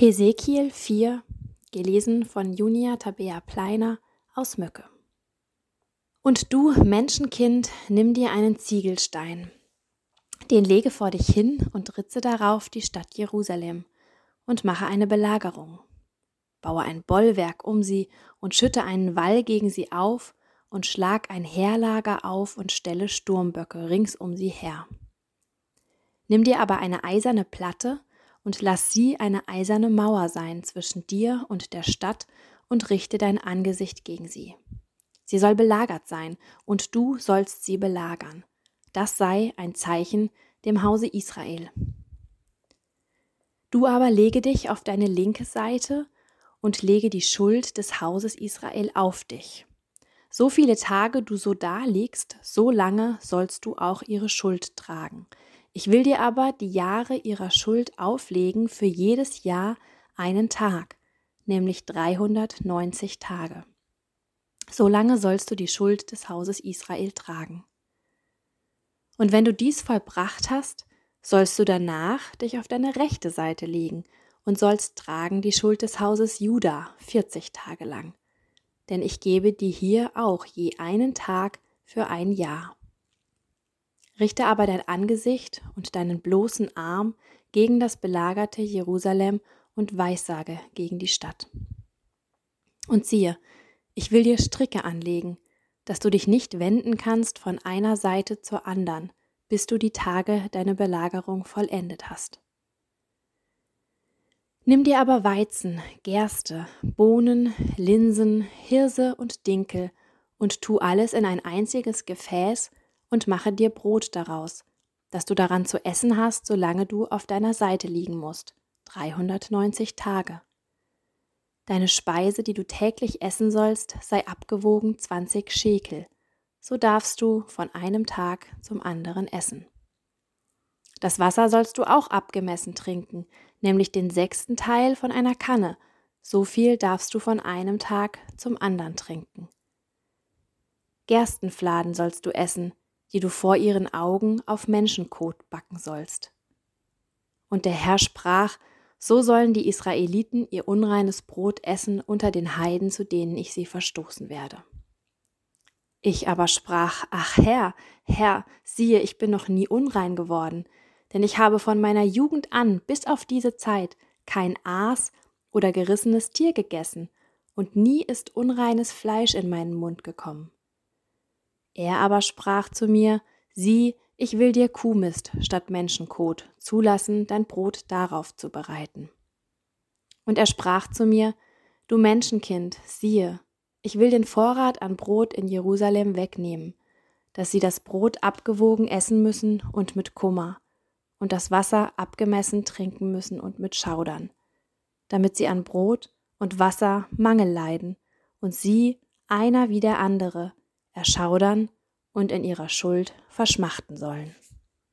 Hesekiel 4, gelesen von Junia Tabea Pleiner aus Möcke. Und du, Menschenkind, nimm dir einen Ziegelstein, den lege vor dich hin und ritze darauf die Stadt Jerusalem und mache eine Belagerung. Baue ein Bollwerk um sie und schütte einen Wall gegen sie auf und schlag ein Heerlager auf und stelle Sturmböcke rings um sie her. Nimm dir aber eine eiserne Platte und lass sie eine eiserne Mauer sein zwischen dir und der Stadt und richte dein Angesicht gegen sie. Sie soll belagert sein, und du sollst sie belagern. Das sei ein Zeichen dem Hause Israel. Du aber lege dich auf deine linke Seite und lege die Schuld des Hauses Israel auf dich. So viele Tage du so da liegst, so lange sollst du auch ihre Schuld tragen. Ich will dir aber die Jahre ihrer Schuld auflegen für jedes Jahr einen Tag, nämlich 390 Tage. So lange sollst du die Schuld des Hauses Israel tragen. Und wenn du dies vollbracht hast, sollst du danach dich auf deine rechte Seite legen und sollst tragen die Schuld des Hauses Juda 40 Tage lang. Denn ich gebe dir hier auch je einen Tag für ein Jahr. Richte aber dein Angesicht und deinen bloßen Arm gegen das belagerte Jerusalem und weissage gegen die Stadt. Und siehe, ich will dir Stricke anlegen, dass du dich nicht wenden kannst von einer Seite zur andern, bis du die Tage deiner Belagerung vollendet hast. Nimm dir aber Weizen, Gerste, Bohnen, Linsen, Hirse und Dinkel und tu alles in ein einziges Gefäß und mache dir Brot daraus, dass du daran zu essen hast, solange du auf deiner Seite liegen musst, 390 Tage. Deine Speise, die du täglich essen sollst, sei abgewogen 20 Schekel, so darfst du von einem Tag zum anderen essen. Das Wasser sollst du auch abgemessen trinken, nämlich den sechsten Teil von einer Kanne, so viel darfst du von einem Tag zum anderen trinken. Gerstenfladen sollst du essen, die du vor ihren Augen auf Menschenkot backen sollst. Und der Herr sprach, so sollen die Israeliten ihr unreines Brot essen unter den Heiden, zu denen ich sie verstoßen werde. Ich aber sprach, ach Herr, Herr, siehe, ich bin noch nie unrein geworden, denn ich habe von meiner Jugend an bis auf diese Zeit kein Aas oder gerissenes Tier gegessen, und nie ist unreines Fleisch in meinen Mund gekommen. Er aber sprach zu mir, sieh, ich will dir Kuhmist statt Menschenkot zulassen, dein Brot darauf zu bereiten. Und er sprach zu mir, du Menschenkind, siehe, ich will den Vorrat an Brot in Jerusalem wegnehmen, dass sie das Brot abgewogen essen müssen und mit Kummer, und das Wasser abgemessen trinken müssen und mit Schaudern, damit sie an Brot und Wasser Mangel leiden, und sie, einer wie der andere, erschaudern und in ihrer Schuld verschmachten sollen.